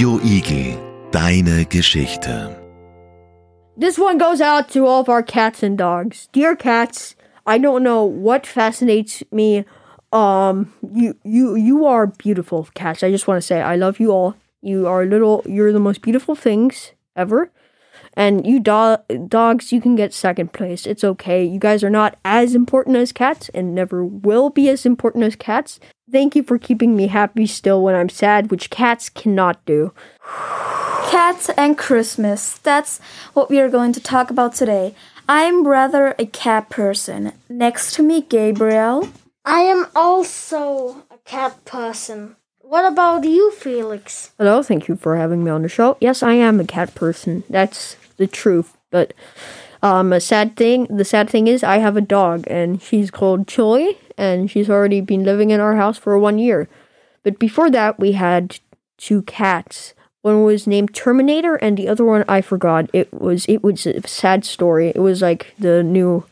Radio Igel, deine Geschichte. This one goes out to all of our cats and dogs. Dear cats, I don't know what fascinates me. Um, you you you are beautiful cats. I just want to say I love you all. You are little. You're the most beautiful things ever. And you do- dogs, you can get second place. It's okay. You guys are not as important as cats and never will be as important as cats. Thank you for keeping me happy still when I'm sad, which cats cannot do. Cats and Christmas. That's what we are going to talk about today. I'm rather a cat person. Next to me, Gabriel. I am also a cat person. What about you, Felix? Hello, thank you for having me on the show. Yes, I am a cat person. That's the truth. But um, a sad thing. The sad thing is, I have a dog, and she's called Chili, and she's already been living in our house for one year. But before that, we had two cats. One was named Terminator, and the other one I forgot. It was it was a sad story. It was like the new.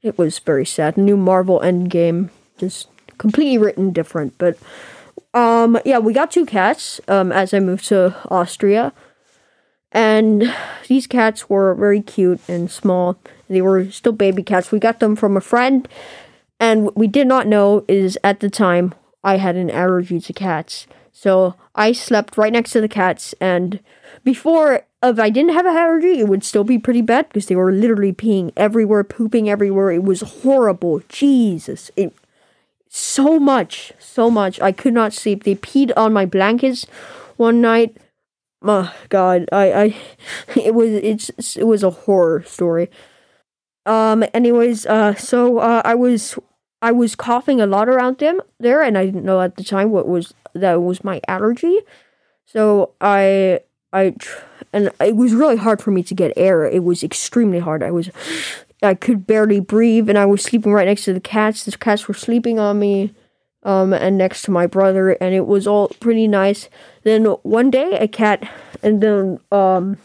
It was very sad. New Marvel Endgame, just completely written different, but. Um, yeah, we got two cats um, as I moved to Austria. And these cats were very cute and small. They were still baby cats. We got them from a friend. And what we did not know is at the time I had an allergy to cats. So I slept right next to the cats. And before, if I didn't have an allergy, it would still be pretty bad because they were literally peeing everywhere, pooping everywhere. It was horrible. Jesus. It so much, so much. I could not sleep. They peed on my blankets one night. My God, I, I, it was it's it was a horror story. Um. Anyways, uh, so uh, I was I was coughing a lot around them there, and I didn't know at the time what was that was my allergy. So I I and it was really hard for me to get air. It was extremely hard. I was I could barely breathe, and I was sleeping right next to the cats. The cats were sleeping on me, um, and next to my brother, and it was all pretty nice. Then one day, a cat, and then um,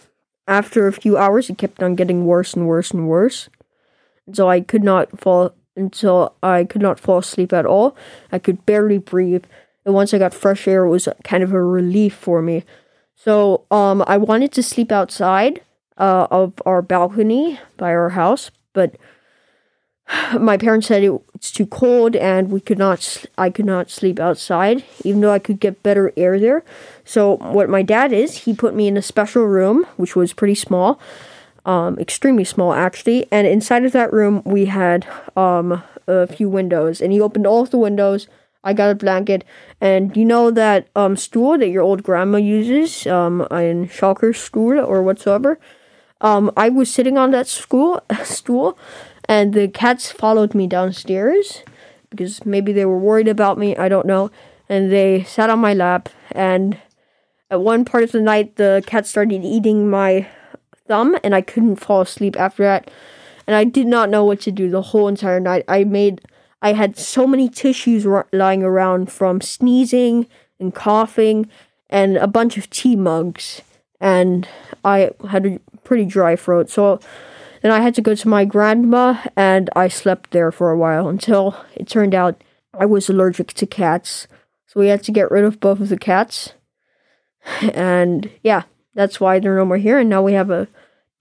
after a few hours, it kept on getting worse and worse and worse. And so I could not fall until I could not fall asleep at all. I could barely breathe, and once I got fresh air, it was kind of a relief for me. So um, I wanted to sleep outside uh, of our balcony by our house, but my parents said it, it's too cold and we could not I could not sleep outside even though I could get better air there. So what my dad is, he put me in a special room which was pretty small. Um, extremely small actually, and inside of that room we had um, a few windows, and he opened all of the windows. I got a blanket, and you know that um, stool that your old grandma uses um, in Schalker's school or whatsoever. Um, I was sitting on that school stool, and the cats followed me downstairs because maybe they were worried about me. I don't know. And they sat on my lap, and at one part of the night, the cat started eating my thumb, and I couldn't fall asleep after that. And I did not know what to do the whole entire night. I made, I had so many tissues r- lying around from sneezing and coughing, and a bunch of tea mugs, and I had pretty dry throat. So then I had to go to my grandma, and I slept there for a while until it turned out I was allergic to cats. So we had to get rid of both of the cats. And yeah, that's why they're no more here. And now we have a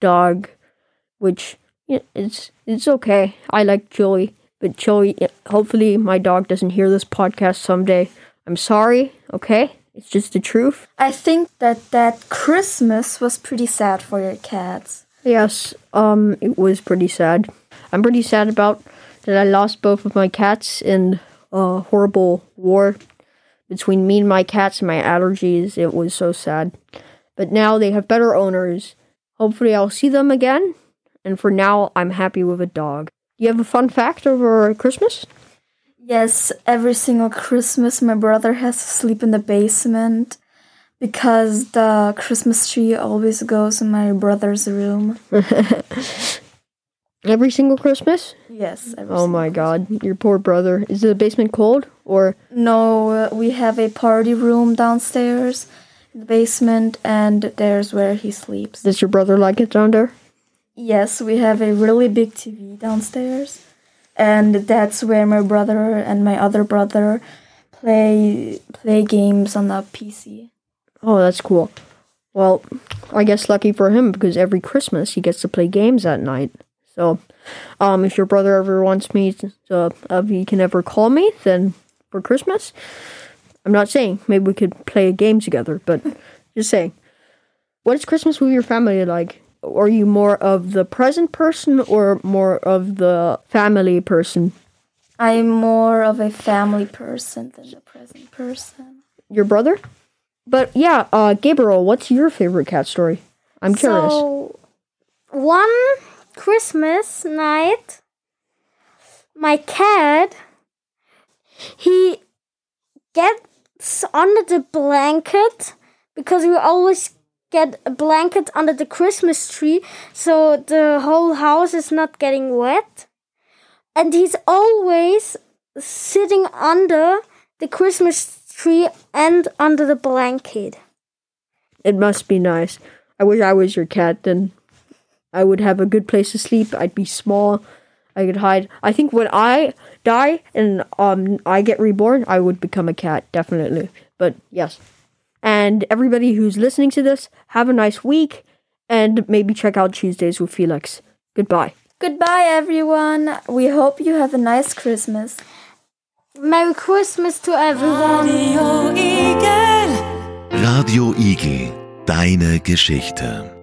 dog, which it's it's okay. I like Chili, but Chili. Hopefully, my dog doesn't hear this podcast someday. I'm sorry. Okay, it's just the truth. I think that that Christmas was pretty sad for your cats. Yes, um, it was pretty sad. I'm pretty sad about that I lost both of my cats in a horrible war between me and my cats and my allergies. It was so sad. But now they have better owners. Hopefully, I'll see them again. And for now, I'm happy with a dog. Do you have a fun fact over Christmas? Yes, every single Christmas, my brother has to sleep in the basement because the Christmas tree always goes in my brother's room. Every single Christmas? Yes. every Oh my god, your poor brother. Is the basement cold? Or No, uh, we have a party room downstairs in the basement, and there's where he sleeps. does your brother like it down there? Yes, we have a really big TV downstairs, and that's where my brother and my other brother play play games on the PC. Oh, that's cool. Well, I guess lucky for him because every Christmas he gets to play games at night. So, um, if your brother ever wants me to, uh, if he can ever call me, then for Christmas, I'm not saying maybe we could play a game together, but just saying. What is Christmas with your family like? Are you more of the present person or more of the family person? I'm more of a family person than a present person. Your brother? But yeah, uh, Gabriel, what's your favorite cat story? I'm curious. So, one Christmas night, my cat, he gets under the blanket because we always get a blanket under the Christmas tree so the whole house is not getting wet. And he's always sitting under the Christmas tree and under the blanket. It must be nice. I wish I was your cat, then I would have a good place to sleep. I'd be small. I could hide. I think when I die and um I get reborn, I would become a cat, definitely. But yes. And everybody who's listening to this, have a nice week and maybe check out Tuesdays with Felix. Goodbye. Goodbye, everyone. We hope you have a nice Christmas. Merry Christmas to everyone. Radio Igel, deine Geschichte.